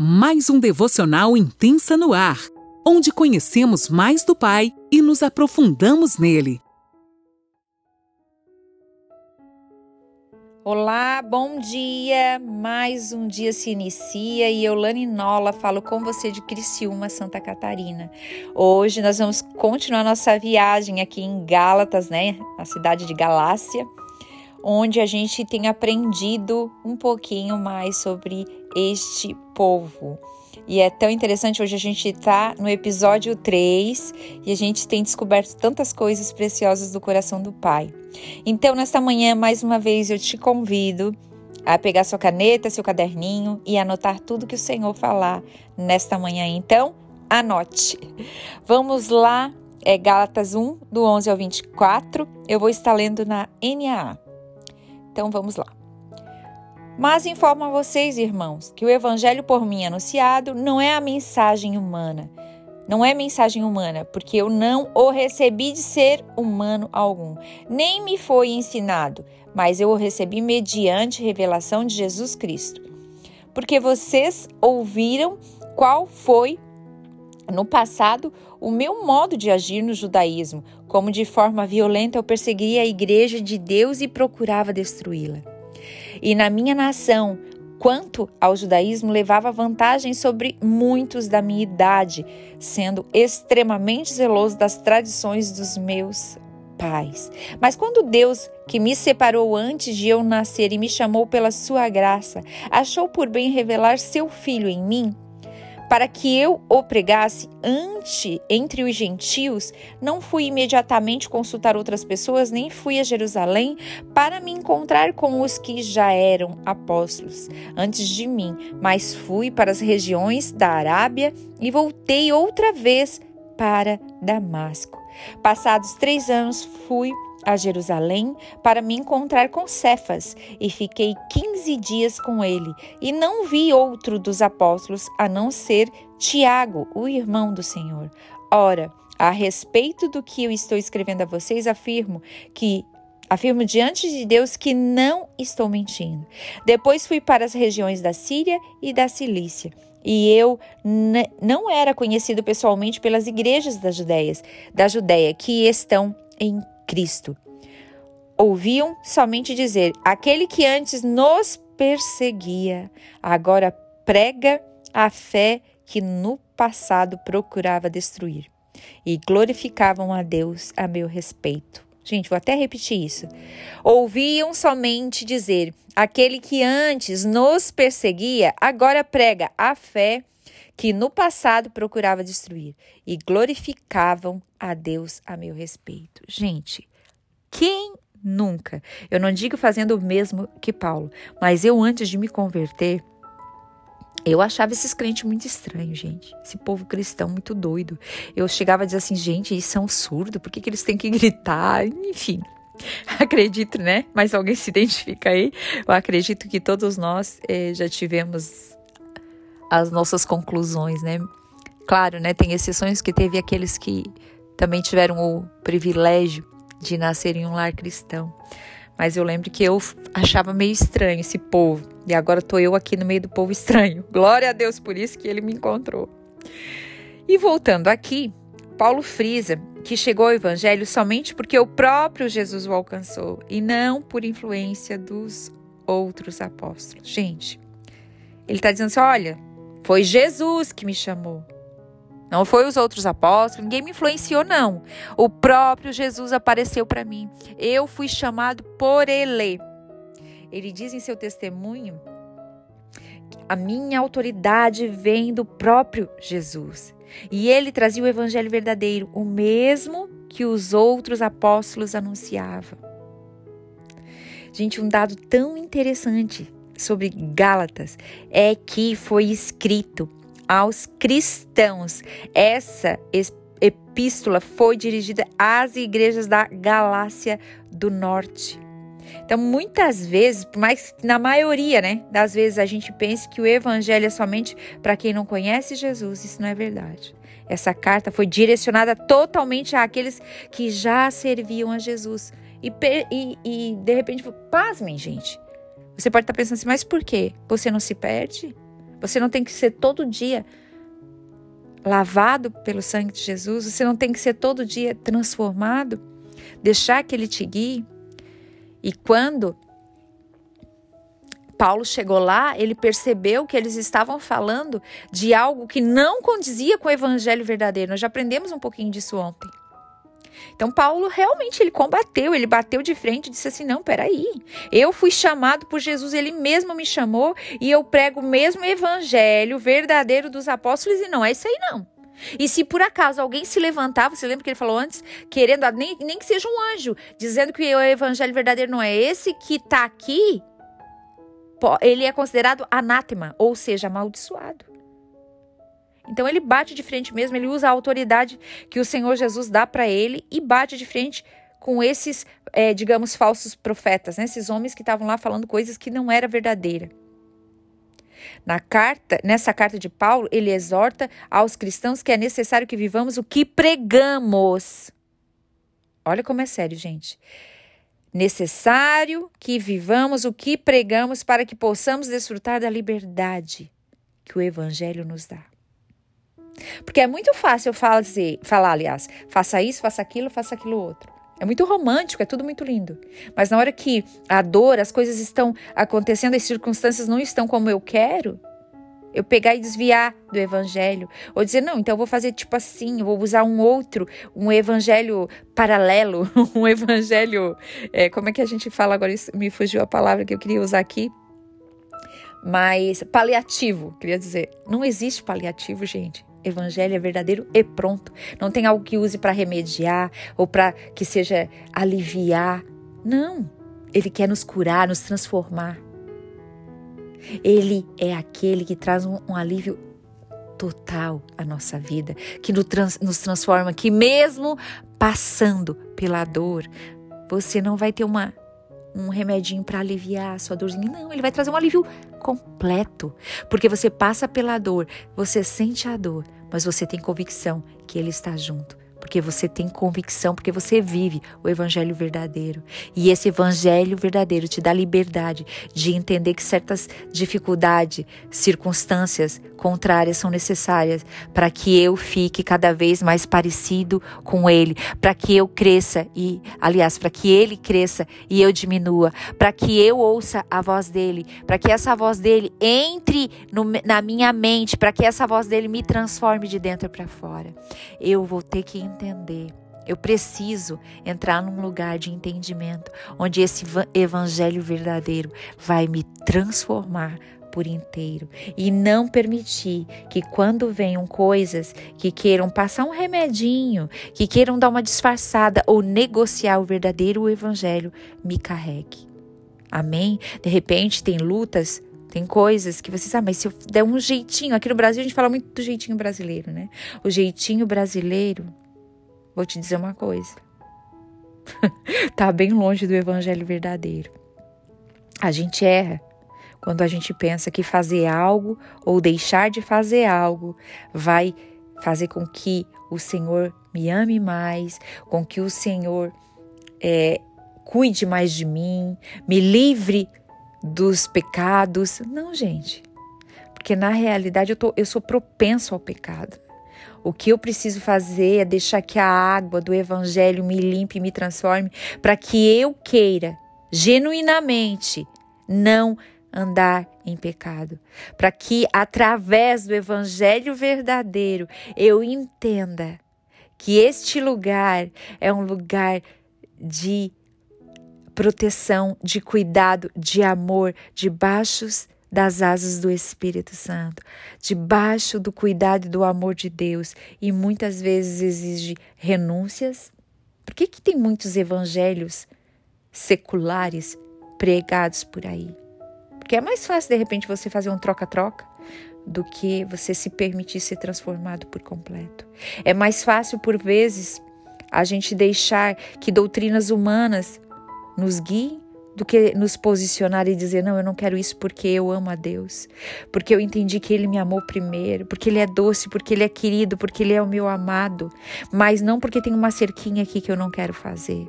mais um devocional intensa no ar, onde conhecemos mais do Pai e nos aprofundamos nele. Olá, bom dia! Mais um dia se inicia e eu, Lani Nola, falo com você de Criciúma, Santa Catarina. Hoje nós vamos continuar nossa viagem aqui em Gálatas, né? Na cidade de Galácia onde a gente tem aprendido um pouquinho mais sobre este povo. E é tão interessante, hoje a gente está no episódio 3 e a gente tem descoberto tantas coisas preciosas do coração do Pai. Então, nesta manhã, mais uma vez, eu te convido a pegar sua caneta, seu caderninho e anotar tudo que o Senhor falar nesta manhã. Então, anote. Vamos lá, é Gálatas 1, do 11 ao 24. Eu vou estar lendo na NAA. Então vamos lá. Mas informo a vocês, irmãos, que o evangelho por mim anunciado não é a mensagem humana. Não é mensagem humana, porque eu não o recebi de ser humano algum, nem me foi ensinado, mas eu o recebi mediante revelação de Jesus Cristo. Porque vocês ouviram qual foi no passado o meu modo de agir no judaísmo, como de forma violenta eu perseguia a igreja de Deus e procurava destruí-la. E na minha nação, quanto ao judaísmo, levava vantagem sobre muitos da minha idade, sendo extremamente zeloso das tradições dos meus pais. Mas quando Deus, que me separou antes de eu nascer e me chamou pela sua graça, achou por bem revelar seu filho em mim, para que eu o pregasse ante entre os gentios, não fui imediatamente consultar outras pessoas, nem fui a Jerusalém para me encontrar com os que já eram apóstolos antes de mim, mas fui para as regiões da Arábia e voltei outra vez para Damasco. Passados três anos, fui a Jerusalém para me encontrar com Cefas e fiquei quinze dias com ele e não vi outro dos apóstolos a não ser Tiago, o irmão do Senhor. Ora, a respeito do que eu estou escrevendo a vocês, afirmo que Afirmo diante de Deus que não estou mentindo. Depois fui para as regiões da Síria e da Cilícia. E eu não era conhecido pessoalmente pelas igrejas da Judéia, da Judéia que estão em Cristo. Ouviam somente dizer: aquele que antes nos perseguia, agora prega a fé que no passado procurava destruir. E glorificavam a Deus a meu respeito. Gente, vou até repetir isso. Ouviam somente dizer: aquele que antes nos perseguia, agora prega a fé que no passado procurava destruir, e glorificavam a Deus a meu respeito. Gente, quem nunca? Eu não digo fazendo o mesmo que Paulo, mas eu antes de me converter, eu achava esses crentes muito estranhos, gente. Esse povo cristão muito doido. Eu chegava a dizer assim, gente, eles são surdos, por que, que eles têm que gritar? Enfim, acredito, né? Mas alguém se identifica aí? Eu acredito que todos nós eh, já tivemos as nossas conclusões, né? Claro, né? Tem exceções que teve aqueles que também tiveram o privilégio de nascer em um lar cristão. Mas eu lembro que eu achava meio estranho esse povo. E agora tô eu aqui no meio do povo estranho. Glória a Deus por isso que ele me encontrou. E voltando aqui, Paulo frisa que chegou ao evangelho somente porque o próprio Jesus o alcançou e não por influência dos outros apóstolos. Gente, ele está dizendo assim: olha, foi Jesus que me chamou. Não foi os outros apóstolos, ninguém me influenciou, não. O próprio Jesus apareceu para mim. Eu fui chamado por Ele. Ele diz em seu testemunho: a minha autoridade vem do próprio Jesus. E ele trazia o evangelho verdadeiro, o mesmo que os outros apóstolos anunciavam. Gente, um dado tão interessante sobre Gálatas é que foi escrito aos cristãos. Essa epístola foi dirigida às igrejas da Galácia do Norte. Então, muitas vezes, mas na maioria, né, das vezes a gente pensa que o evangelho é somente para quem não conhece Jesus. Isso não é verdade. Essa carta foi direcionada totalmente àqueles que já serviam a Jesus. E, e, e de repente, pasmem, gente. Você pode estar pensando assim, mas por quê? Você não se perde? Você não tem que ser todo dia lavado pelo sangue de Jesus, você não tem que ser todo dia transformado, deixar que ele te guie. E quando Paulo chegou lá, ele percebeu que eles estavam falando de algo que não condizia com o evangelho verdadeiro. Nós já aprendemos um pouquinho disso ontem. Então Paulo realmente ele combateu, ele bateu de frente e disse assim: "Não, peraí. Eu fui chamado por Jesus, ele mesmo me chamou e eu prego o mesmo evangelho verdadeiro dos apóstolos e não é isso aí não. E se por acaso alguém se levantar, você lembra que ele falou antes, querendo nem, nem que seja um anjo, dizendo que o evangelho verdadeiro não é esse que está aqui, ele é considerado anátema, ou seja, amaldiçoado. Então ele bate de frente mesmo, ele usa a autoridade que o Senhor Jesus dá para ele e bate de frente com esses, é, digamos, falsos profetas, né? esses homens que estavam lá falando coisas que não era verdadeira. Na carta, nessa carta de Paulo, ele exorta aos cristãos que é necessário que vivamos o que pregamos. Olha como é sério, gente necessário que vivamos o que pregamos para que possamos desfrutar da liberdade que o Evangelho nos dá. Porque é muito fácil fazer, falar, aliás, faça isso, faça aquilo, faça aquilo outro. É muito romântico, é tudo muito lindo. Mas na hora que a dor, as coisas estão acontecendo, as circunstâncias não estão como eu quero, eu pegar e desviar do evangelho. Ou dizer, não, então eu vou fazer tipo assim, eu vou usar um outro, um evangelho paralelo, um evangelho. É, como é que a gente fala agora? Isso me fugiu a palavra que eu queria usar aqui. Mas paliativo, queria dizer. Não existe paliativo, gente. Evangelho é verdadeiro e pronto. Não tem algo que use para remediar ou para que seja aliviar. Não. Ele quer nos curar, nos transformar. Ele é aquele que traz um, um alívio total à nossa vida, que nos, trans, nos transforma, que mesmo passando pela dor, você não vai ter uma um remedinho para aliviar a sua dorzinha. Não, ele vai trazer um alívio completo. Porque você passa pela dor, você sente a dor, mas você tem convicção que ele está junto porque você tem convicção, porque você vive o evangelho verdadeiro. E esse evangelho verdadeiro te dá liberdade de entender que certas dificuldades, circunstâncias contrárias são necessárias para que eu fique cada vez mais parecido com ele, para que eu cresça e, aliás, para que ele cresça e eu diminua, para que eu ouça a voz dele, para que essa voz dele entre no, na minha mente, para que essa voz dele me transforme de dentro para fora. Eu vou ter que entender. Eu preciso entrar num lugar de entendimento onde esse evangelho verdadeiro vai me transformar por inteiro e não permitir que quando venham coisas que queiram passar um remedinho, que queiram dar uma disfarçada ou negociar o verdadeiro evangelho, me carregue. Amém? De repente tem lutas tem coisas que você sabe, mas se eu der um jeitinho, aqui no Brasil a gente fala muito do jeitinho brasileiro, né? O jeitinho brasileiro Vou te dizer uma coisa. tá bem longe do evangelho verdadeiro. A gente erra quando a gente pensa que fazer algo ou deixar de fazer algo vai fazer com que o Senhor me ame mais, com que o Senhor é, cuide mais de mim, me livre dos pecados. Não, gente. Porque na realidade eu, tô, eu sou propenso ao pecado. O que eu preciso fazer é deixar que a água do Evangelho me limpe e me transforme para que eu queira, genuinamente, não andar em pecado. Para que, através do Evangelho verdadeiro, eu entenda que este lugar é um lugar de proteção, de cuidado, de amor, de baixos das asas do Espírito Santo, debaixo do cuidado e do amor de Deus, e muitas vezes exige renúncias. Por que, que tem muitos evangelhos seculares pregados por aí? Porque é mais fácil, de repente, você fazer um troca-troca do que você se permitir ser transformado por completo. É mais fácil, por vezes, a gente deixar que doutrinas humanas nos guiem do que nos posicionar e dizer: não, eu não quero isso porque eu amo a Deus, porque eu entendi que Ele me amou primeiro, porque Ele é doce, porque Ele é querido, porque Ele é o meu amado, mas não porque tem uma cerquinha aqui que eu não quero fazer.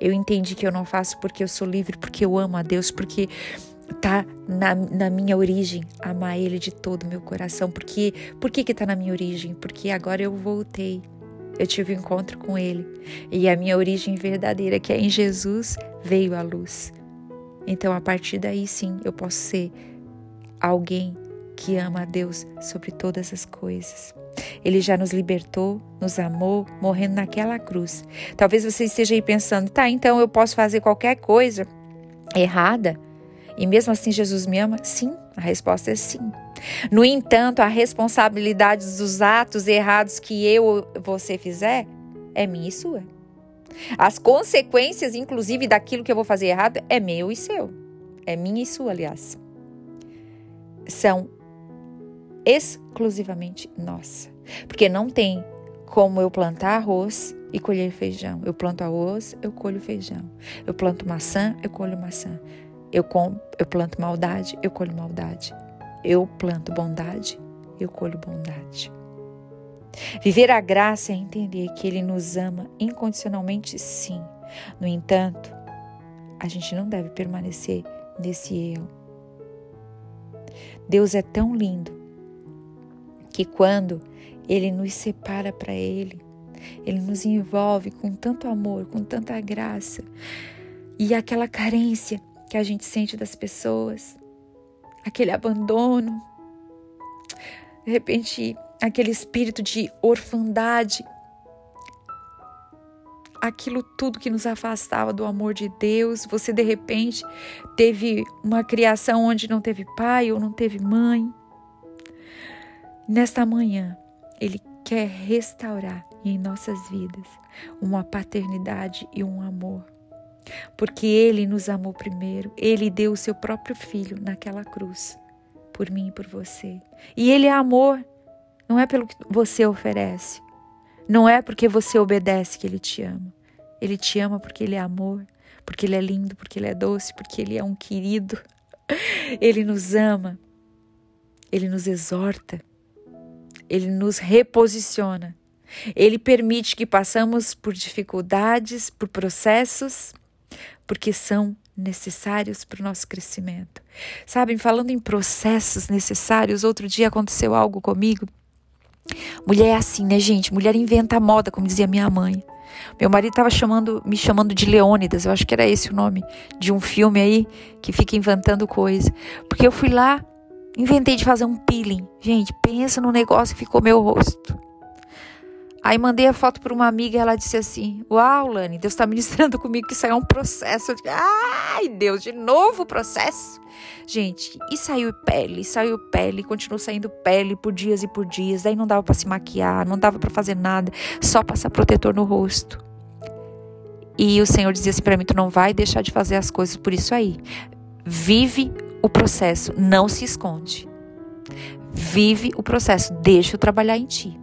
Eu entendi que eu não faço porque eu sou livre, porque eu amo a Deus, porque tá na, na, minha origem amar Ele de todo o meu coração. Porque, por que que tá na minha origem? Porque agora eu voltei. Eu tive um encontro com Ele. E a minha origem verdadeira, que é em Jesus, veio à luz. Então, a partir daí, sim, eu posso ser alguém que ama a Deus sobre todas as coisas. Ele já nos libertou, nos amou, morrendo naquela cruz. Talvez você esteja aí pensando, tá, então eu posso fazer qualquer coisa errada e mesmo assim Jesus me ama? Sim, a resposta é sim. No entanto, a responsabilidade dos atos errados que eu ou você fizer é minha e sua. As consequências, inclusive, daquilo que eu vou fazer errado é meu e seu. É minha e sua, aliás. São exclusivamente nossa. Porque não tem como eu plantar arroz e colher feijão. Eu planto arroz, eu colho feijão. Eu planto maçã, eu colho maçã. Eu, com, eu planto maldade, eu colho maldade. Eu planto bondade, eu colho bondade. Viver a graça é entender que Ele nos ama incondicionalmente, sim. No entanto, a gente não deve permanecer nesse erro. Deus é tão lindo que quando Ele nos separa para Ele, Ele nos envolve com tanto amor, com tanta graça e aquela carência que a gente sente das pessoas, aquele abandono, de repente aquele espírito de orfandade, aquilo tudo que nos afastava do amor de Deus. Você de repente teve uma criação onde não teve pai ou não teve mãe. Nesta manhã, Ele quer restaurar em nossas vidas uma paternidade e um amor. Porque Ele nos amou primeiro, Ele deu o seu próprio filho naquela cruz, por mim e por você. E Ele é amor, não é pelo que você oferece, não é porque você obedece que Ele te ama. Ele te ama porque Ele é amor, porque Ele é lindo, porque Ele é doce, porque Ele é um querido. Ele nos ama, Ele nos exorta, Ele nos reposiciona. Ele permite que passamos por dificuldades, por processos, porque são necessários para o nosso crescimento. Sabem, falando em processos necessários, outro dia aconteceu algo comigo. Mulher é assim, né, gente? Mulher inventa moda, como dizia minha mãe. Meu marido estava chamando, me chamando de Leônidas, eu acho que era esse o nome de um filme aí que fica inventando coisa. Porque eu fui lá, inventei de fazer um peeling. Gente, pensa no negócio que ficou meu rosto. Aí mandei a foto para uma amiga e ela disse assim: Uau, Lani, Deus está ministrando comigo que isso aí é um processo. Disse, Ai, Deus, de novo processo. Gente, e saiu pele, saiu pele, continuou saindo pele por dias e por dias. Daí não dava para se maquiar, não dava para fazer nada, só passar protetor no rosto. E o Senhor dizia assim para mim: Tu não vai deixar de fazer as coisas por isso aí. Vive o processo, não se esconde. Vive o processo, deixa eu trabalhar em ti.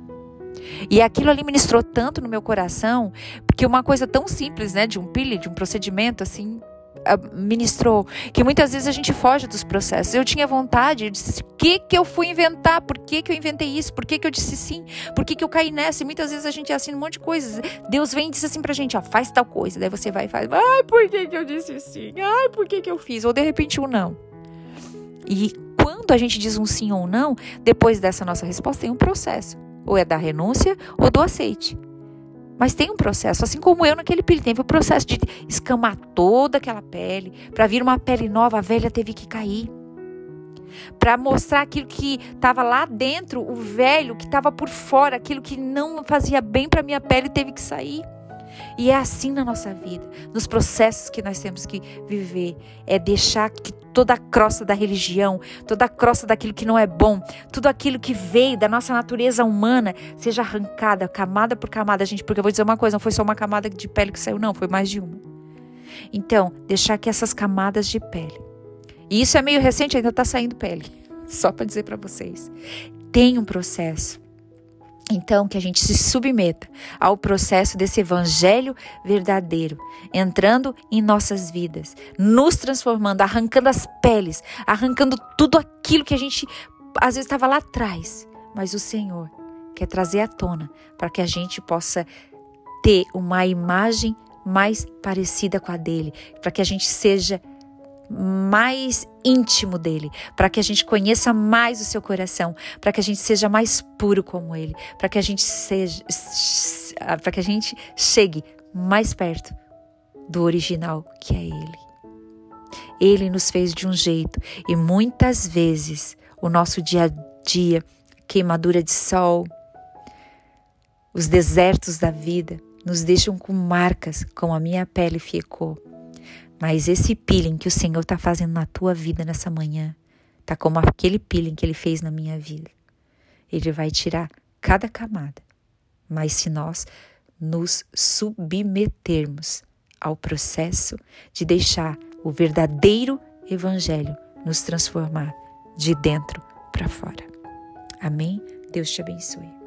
E aquilo ali ministrou tanto no meu coração, porque uma coisa tão simples, né, de um pile, de um procedimento assim, ah, ministrou que muitas vezes a gente foge dos processos. Eu tinha vontade, eu disse: "O que que eu fui inventar? Por que que eu inventei isso? Por que que eu disse sim? Por que que eu caí nessa?" E muitas vezes a gente é assim um monte de coisas. Deus vem e diz assim pra gente: "Ó, faz tal coisa". Daí você vai e faz: "Ai, por que que eu disse sim? Ai, por que que eu fiz?" Ou de repente um não. E quando a gente diz um sim ou um não, depois dessa nossa resposta tem um processo. Ou é da renúncia ou do aceite. Mas tem um processo, assim como eu naquele período, teve o processo de escamar toda aquela pele, para vir uma pele nova, a velha teve que cair. Para mostrar aquilo que estava lá dentro, o velho que estava por fora, aquilo que não fazia bem para minha pele teve que sair. E é assim na nossa vida, nos processos que nós temos que viver, é deixar que toda a crosta da religião, toda a crosta daquilo que não é bom, tudo aquilo que veio da nossa natureza humana seja arrancada, camada por camada, gente, porque eu vou dizer uma coisa, não foi só uma camada de pele que saiu, não, foi mais de uma. Então, deixar que essas camadas de pele. E isso é meio recente, ainda está saindo pele. Só para dizer para vocês. Tem um processo então, que a gente se submeta ao processo desse evangelho verdadeiro, entrando em nossas vidas, nos transformando, arrancando as peles, arrancando tudo aquilo que a gente às vezes estava lá atrás, mas o Senhor quer trazer à tona para que a gente possa ter uma imagem mais parecida com a dele, para que a gente seja mais íntimo dele, para que a gente conheça mais o seu coração, para que a gente seja mais puro como ele, para que a gente seja para que a gente chegue mais perto do original que é ele. Ele nos fez de um jeito e muitas vezes o nosso dia a dia, queimadura de sol, os desertos da vida nos deixam com marcas como a minha pele ficou. Mas esse peeling que o Senhor está fazendo na tua vida nessa manhã, tá como aquele peeling que ele fez na minha vida. Ele vai tirar cada camada. Mas se nós nos submetermos ao processo de deixar o verdadeiro evangelho nos transformar de dentro para fora. Amém? Deus te abençoe.